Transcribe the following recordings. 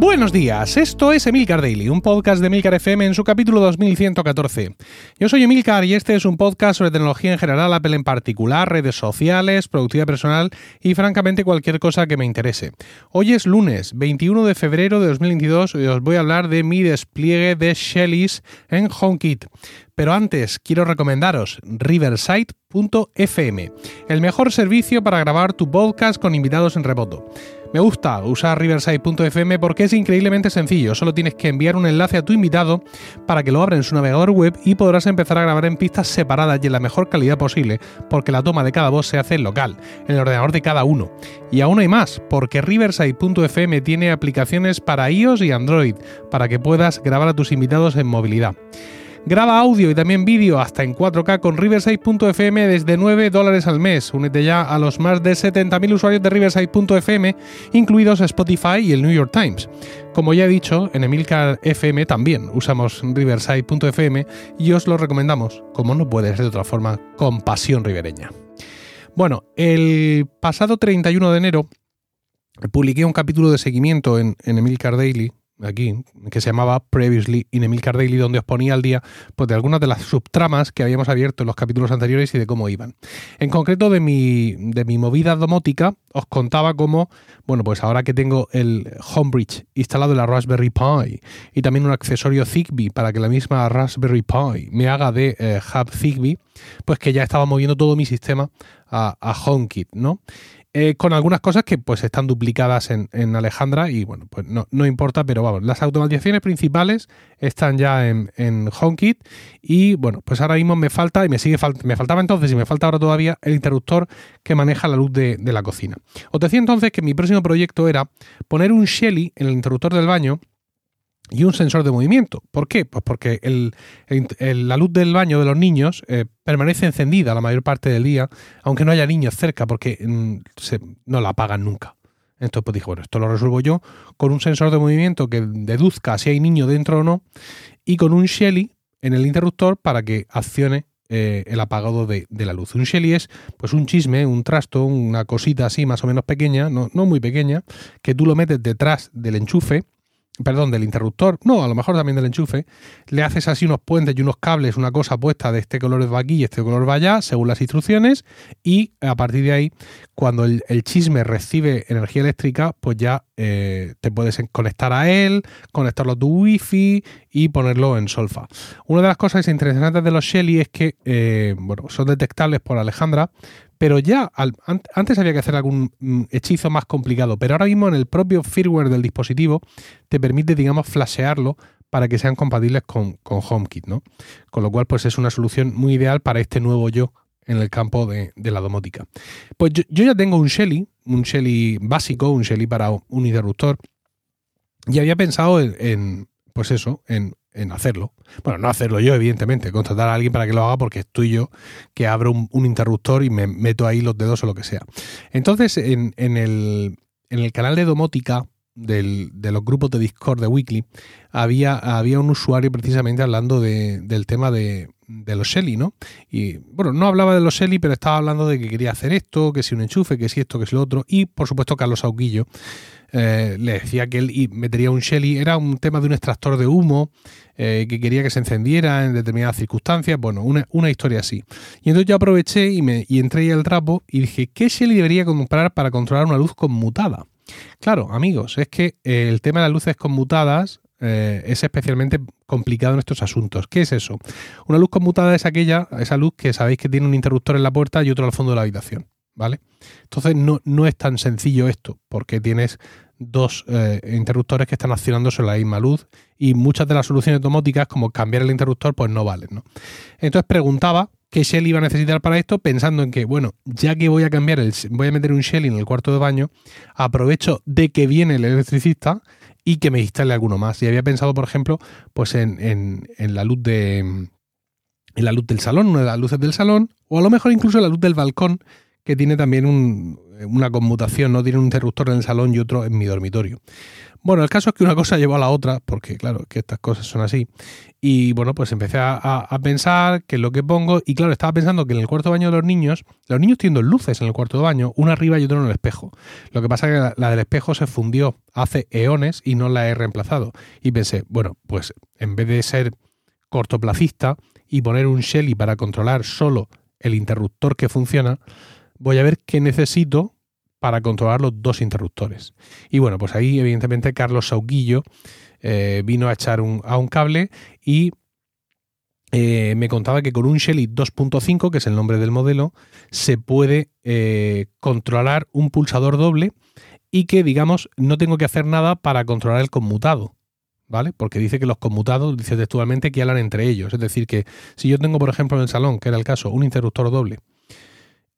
Buenos días, esto es Emilcar Daily, un podcast de Emilcar FM en su capítulo 2114. Yo soy Emilcar y este es un podcast sobre tecnología en general, Apple en particular, redes sociales, productividad personal y francamente cualquier cosa que me interese. Hoy es lunes 21 de febrero de 2022 y os voy a hablar de mi despliegue de Shellys en HomeKit. Pero antes quiero recomendaros riverside.fm, el mejor servicio para grabar tu podcast con invitados en remoto. Me gusta usar riverside.fm porque es increíblemente sencillo. Solo tienes que enviar un enlace a tu invitado para que lo abra en su navegador web y podrás empezar a grabar en pistas separadas y en la mejor calidad posible, porque la toma de cada voz se hace en local, en el ordenador de cada uno. Y aún hay más, porque riverside.fm tiene aplicaciones para iOS y Android, para que puedas grabar a tus invitados en movilidad. Graba audio y también vídeo hasta en 4K con Riverside.fm desde 9 dólares al mes. Únete ya a los más de 70.000 usuarios de Riverside.fm, incluidos Spotify y el New York Times. Como ya he dicho, en Emilcar FM también usamos Riverside.fm y os lo recomendamos, como no puede ser de otra forma, con pasión ribereña. Bueno, el pasado 31 de enero publiqué un capítulo de seguimiento en, en Emilcar Daily aquí, que se llamaba Previously in Emilcar Daily, donde os ponía al día pues, de algunas de las subtramas que habíamos abierto en los capítulos anteriores y de cómo iban. En concreto, de mi, de mi movida domótica, os contaba cómo, bueno, pues ahora que tengo el Homebridge instalado en la Raspberry Pi y también un accesorio Zigbee para que la misma Raspberry Pi me haga de eh, hub Zigbee, pues que ya estaba moviendo todo mi sistema a, a HomeKit, ¿no? Eh, con algunas cosas que pues están duplicadas en, Alejandra y bueno, pues no, no, importa, pero vamos, las automatizaciones principales están ya en, en, HomeKit y bueno, pues ahora mismo me falta y me sigue me faltaba entonces y me falta ahora todavía el interruptor que maneja la luz de, de la cocina. Os decía entonces que mi próximo proyecto era poner un Shelly en el interruptor del baño y un sensor de movimiento. ¿Por qué? Pues porque la luz del baño de los niños eh, permanece encendida la mayor parte del día, aunque no haya niños cerca, porque mm, no la apagan nunca. Entonces pues dije, bueno, esto lo resuelvo yo con un sensor de movimiento que deduzca si hay niño dentro o no y con un Shelly en el interruptor para que accione eh, el apagado de, la luz. Un Shelly es pues un chisme, un trasto, una cosita así más o menos pequeña, no, no muy pequeña, que tú lo metes detrás del enchufe perdón, del interruptor, no, a lo mejor también del enchufe, le haces así unos puentes y unos cables, una cosa puesta de este color va aquí y este color va allá, según las instrucciones, y a partir de ahí, cuando el, chisme recibe energía eléctrica, pues ya eh, te puedes conectar a él, conectarlo a tu wifi y ponerlo en solfa. Una de las cosas interesantes de los Shelly es que, eh, bueno, son detectables por Alejandra, pero ya antes había que hacer algún mm, hechizo más complicado, pero ahora mismo en el propio firmware del dispositivo te permite, digamos, flashearlo para que sean compatibles con, HomeKit, ¿no? Con lo cual, pues es una solución muy ideal para este nuevo yo en el campo de, la domótica. Pues yo, ya tengo un Shelly, un Shelly básico, un Shelly para un interruptor, y había pensado en pues eso, en en hacerlo. Bueno, no hacerlo yo, evidentemente, contratar a alguien para que lo haga porque estoy yo que abro un, interruptor y me meto ahí los dedos o lo que sea. Entonces, en, el, en el canal de domótica del, de los grupos de Discord de Weekly, había, había un usuario precisamente hablando del tema de, de los Shelly, ¿no? Y bueno, no hablaba de los Shelly, pero estaba hablando de que quería hacer esto, que si un enchufe, que si esto, que si lo otro. Y por supuesto, Carlos Auquillo eh, le decía que él metería un Shelly. Era un tema de un extractor de humo eh, que quería que se encendiera en determinadas circunstancias. Bueno, una, historia así. Y entonces yo aproveché y, me, entré ahí al trapo y dije, ¿qué Shelly debería comprar para controlar una luz conmutada? Claro, amigos, es que el tema de las luces conmutadas es especialmente complicado en estos asuntos. ¿Qué es eso? Una luz conmutada es aquella, esa luz que sabéis que tiene un interruptor en la puerta y otro al fondo de la habitación. ¿vale? Entonces no, no es tan sencillo esto, porque tienes dos eh, interruptores que están accionando sobre la misma luz y muchas de las soluciones domóticas, como cambiar el interruptor, pues no valen, ¿no? Entonces preguntaba qué Shell iba a necesitar para esto, pensando en que, bueno, ya que voy a cambiar el, voy a meter un Shell en el cuarto de baño, aprovecho de que viene el electricista y que me instale alguno más. Y había pensado, por ejemplo, pues en, en, en la luz de en la luz del salón, una de las luces del salón, o a lo mejor incluso la luz del balcón, que tiene también una conmutación, ¿no? Tiene un interruptor en el salón y otro en mi dormitorio. Bueno, el caso es que una cosa llevó a la otra, porque claro, que estas cosas son así. Y bueno, pues empecé a, pensar que lo que pongo, y claro, estaba pensando que en el cuarto baño de los niños, los niños tienen dos luces en el cuarto de baño, una arriba y otra en el espejo. Lo que pasa es que la, del espejo se fundió hace eones y no la he reemplazado. Y pensé, bueno, pues en vez de ser cortoplacista y poner un Shelly para controlar solo el interruptor que funciona, voy a ver qué necesito para controlar los dos interruptores. Y bueno, pues ahí evidentemente Carlos Sauquillo eh, vino a echar un, a un cable y eh, me contaba que con un Shelly 2.5, que es el nombre del modelo, se puede eh, controlar un pulsador doble y que, digamos, no tengo que hacer nada para controlar el conmutado. ¿Vale? Porque dice que los conmutados, dice textualmente, que hablan entre ellos. Es decir, que si yo tengo, por ejemplo, en el salón, que era el caso, un interruptor doble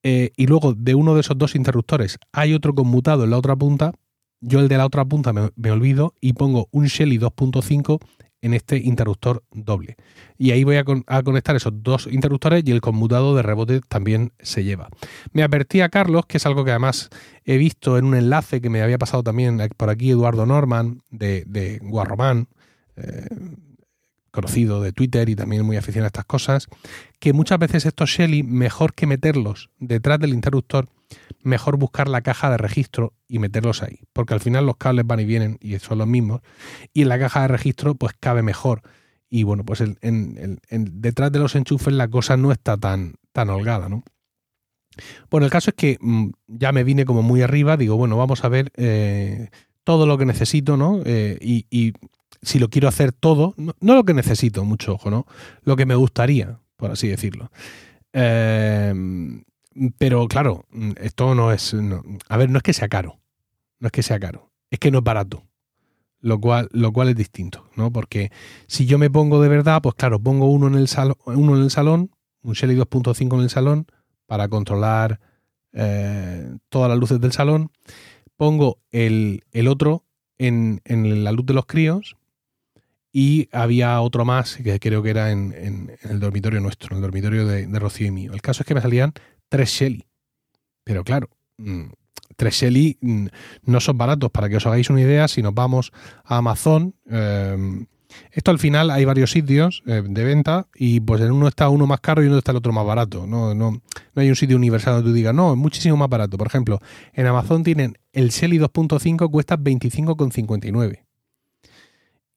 eh, y luego de uno de esos dos interruptores hay otro conmutado en la otra punta, yo el de la otra punta me, olvido y pongo un Shelly 2.5 en este interruptor doble. Y ahí voy a, conectar esos dos interruptores y el conmutado de rebote también se lleva. Me advertía Carlos, que es algo que además he visto en un enlace que me había pasado también por aquí Eduardo Norman de, de Guarromán, eh, conocido de Twitter y también muy aficionado a estas cosas, que muchas veces estos Shelly, mejor que meterlos detrás del interruptor, mejor buscar la caja de registro y meterlos ahí, porque al final los cables van y vienen y son los mismos, y en la caja de registro pues cabe mejor. Y bueno, pues en, detrás de los enchufes la cosa no está tan, tan holgada, ¿no? Bueno, el caso es que mm, ya me vine como muy arriba, digo, bueno, vamos a ver eh, todo lo que necesito, ¿no? Eh, y si lo quiero hacer todo, no, lo que necesito, mucho ojo, ¿no? Lo que me gustaría, por así decirlo. Em, pero claro, esto no es. a ver, no es que sea caro. No es que sea caro. Es que no es barato. Lo cual, lo cual es distinto, ¿no? Porque si yo me pongo de verdad, pues claro, pongo uno en el, salón, uno en el salón, un Shelly 2.5 en el salón, para controlar eh, todas las luces del salón. Pongo el, otro en, en, la luz de los críos y había otro más que creo que era en, el dormitorio nuestro, en el dormitorio de, Rocío y mío. El caso es que me salían tres Shelly. Pero claro, mm, tres Shelly mm, no son baratos. Para que os hagáis una idea, si nos vamos a Amazon, em, esto al final hay varios sitios eh, de venta y pues en uno está uno más caro y en otro está el otro más barato. No, no, no hay un sitio universal donde tú digas, no, es muchísimo más barato. Por ejemplo, en Amazon tienen el Shelly 2.5 cuesta 25,59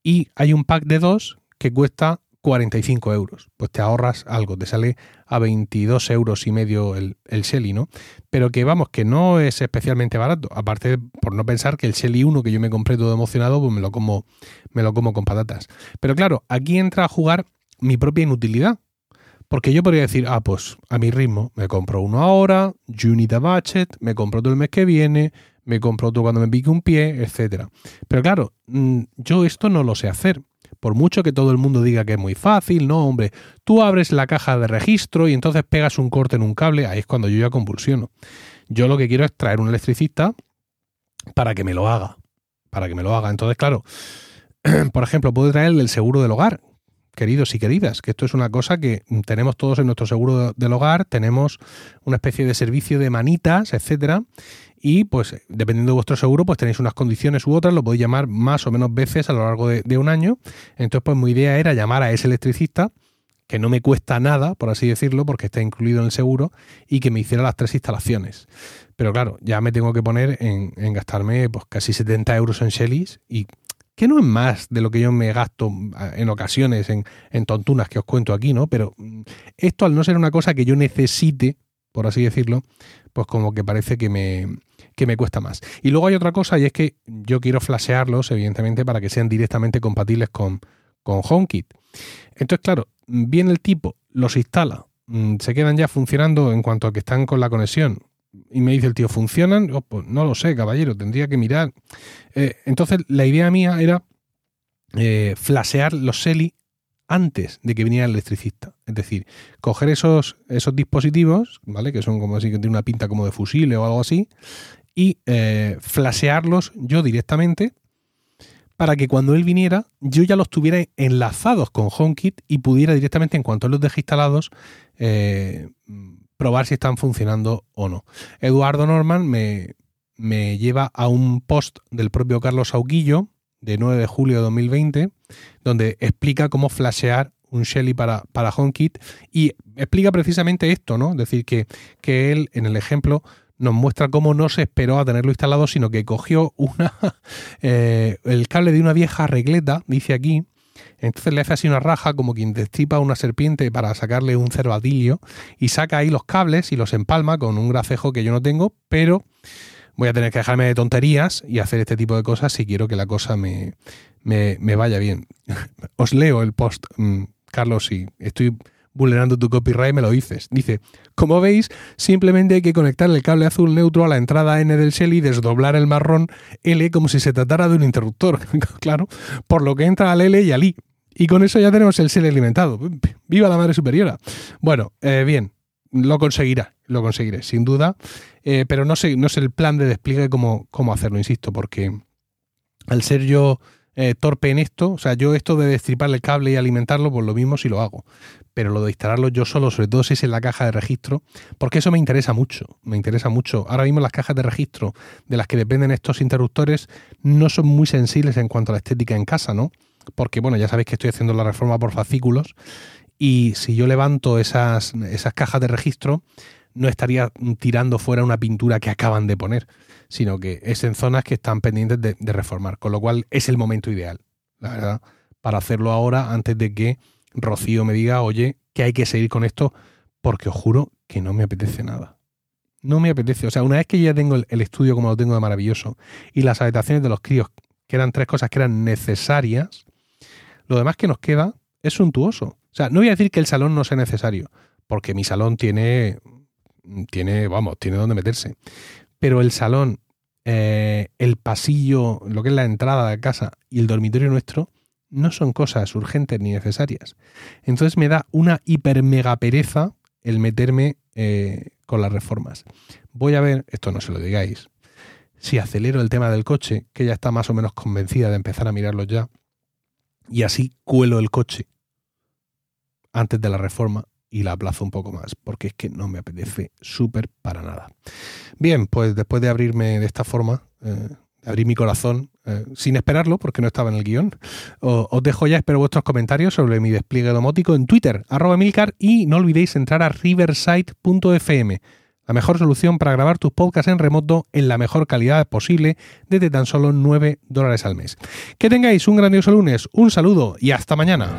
y hay un pack de dos que cuesta 45 euros. Pues te ahorras algo, te sale a 22 euros y medio el, el Shelly, ¿no? Pero que vamos, que no es especialmente barato. Aparte, por no pensar que el Shelly 1 que yo me compré todo emocionado, pues me lo como, me lo como con patatas. Pero claro, aquí entra a jugar mi propia inutilidad. Porque yo podría decir, ah, pues a mi ritmo, me compro uno ahora, need a budget, me compro todo el mes que viene, me compro otro cuando me pique un pie, etc. Pero claro, mm, yo esto no lo sé hacer. Por mucho que todo el mundo diga que es muy fácil, no, hombre, tú abres la caja de registro y entonces pegas un corte en un cable, ahí es cuando yo ya convulsiono. Yo lo que quiero es traer un electricista para que me lo haga, para que me lo haga. Entonces, claro, por ejemplo, puedo traer el seguro del hogar, queridos y queridas, que esto es una cosa que tenemos todos en nuestro seguro del hogar, tenemos una especie de servicio de manitas, etcétera, y pues dependiendo de vuestro seguro, pues tenéis unas condiciones u otras, lo podéis llamar más o menos veces a lo largo de, un año. Entonces, pues mi idea era llamar a ese electricista, que no me cuesta nada, por así decirlo, porque está incluido en el seguro, y que me hiciera las tres instalaciones. Pero claro, ya me tengo que poner en, gastarme pues casi 70 euros en Shellys y que no es más de lo que yo me gasto en ocasiones en, en, tontunas que os cuento aquí, ¿no? Pero mm, esto al no ser una cosa que yo necesite, por así decirlo, pues como que parece que me, que me cuesta más. Y luego hay otra cosa y es que yo quiero flashearlos, evidentemente, para que sean directamente compatibles con, con HomeKit. Entonces, claro, viene el tipo, los instala, mm, se quedan ya funcionando en cuanto a que están con la conexión. Y me dice el tío, ¿funcionan? Pues no lo sé, caballero, tendría que mirar. Eh, entonces, la idea mía era eh, flashear los SELI antes de que viniera el electricista. Es decir, coger esos, esos dispositivos, ¿vale? Que son como así, que tienen una pinta como de fusible o algo así, y eh, flashearlos yo directamente para que cuando él viniera yo ya los tuviera enlazados con HomeKit y pudiera directamente, en cuanto los deje instalados, eh, probar si están funcionando o no. Eduardo Norman me, me lleva a un post del propio Carlos Auguillo de 9 de julio de 2020, donde explica cómo flashear un Shelly para, para HomeKit y explica precisamente esto, ¿no? Es decir, que, que él en el ejemplo nos muestra cómo no se esperó a tenerlo instalado, sino que cogió una, eh, el cable de una vieja regleta, dice aquí, entonces le hace así una raja como quien destripa una serpiente para sacarle un cervadillo y saca ahí los cables y los empalma con un gracejo que yo no tengo, pero voy a tener que dejarme de tonterías y hacer este tipo de cosas si quiero que la cosa me, me, vaya bien. Os leo el post, mm, Carlos, si estoy vulnerando tu copyright, me lo dices. Dice, como veis, simplemente hay que conectar el cable azul neutro a la entrada N del Shell y desdoblar el marrón L como si se tratara de un interruptor, claro, por lo que entra al L y al I. Y con eso ya tenemos el Shell alimentado. ¡Viva la madre superiora! Bueno, eh, bien, lo conseguirá, lo conseguiré, sin duda. Eh, pero no sé, no sé el plan de despliegue cómo, cómo hacerlo, insisto, porque al ser yo eh, torpe en esto, o sea, yo esto de destripar el cable y alimentarlo, pues lo mismo si lo hago. Pero lo de instalarlo yo solo, sobre todo si es en la caja de registro, porque eso me interesa mucho, me interesa mucho. Ahora mismo las cajas de registro de las que dependen estos interruptores no son muy sensibles en cuanto a la estética en casa, ¿no? Porque, bueno, ya sabéis que estoy haciendo la reforma por fascículos y si yo levanto esas, esas cajas de registro, no estaría tirando fuera una pintura que acaban de poner, sino que es en zonas que están pendientes de, reformar, con lo cual es el momento ideal, la verdad, para hacerlo ahora antes de que Rocío me diga, oye, que hay que seguir con esto, porque os juro que no me apetece nada. No me apetece. O sea, una vez que ya tengo el, estudio como lo tengo de maravilloso y las habitaciones de los críos, que eran tres cosas que eran necesarias, lo demás que nos queda es suntuoso. O sea, no voy a decir que el salón no sea necesario, porque mi salón tiene tiene, vamos, tiene donde meterse. Pero el salón, eh, el pasillo, lo que es la entrada de casa y el dormitorio nuestro, no son cosas urgentes ni necesarias. Entonces me da una hiper mega pereza el meterme eh, con las reformas. Voy a ver, esto no se lo digáis, si acelero el tema del coche, que ya está más o menos convencida de empezar a mirarlo ya, y así cuelo el coche antes de la reforma y la aplazo un poco más, porque es que no me apetece súper para nada. Bien, pues después de abrirme de esta forma, eh, abrir mi corazón, eh, sin esperarlo, porque no estaba en el guion, os, dejo ya, espero vuestros comentarios sobre mi despliegue domótico en Twitter, arroba milcar, y no olvidéis entrar a riverside.fm, la mejor solución para grabar tus podcasts en remoto en la mejor calidad posible desde tan solo 9 dólares al mes. Que tengáis un grandioso lunes, un saludo y hasta mañana.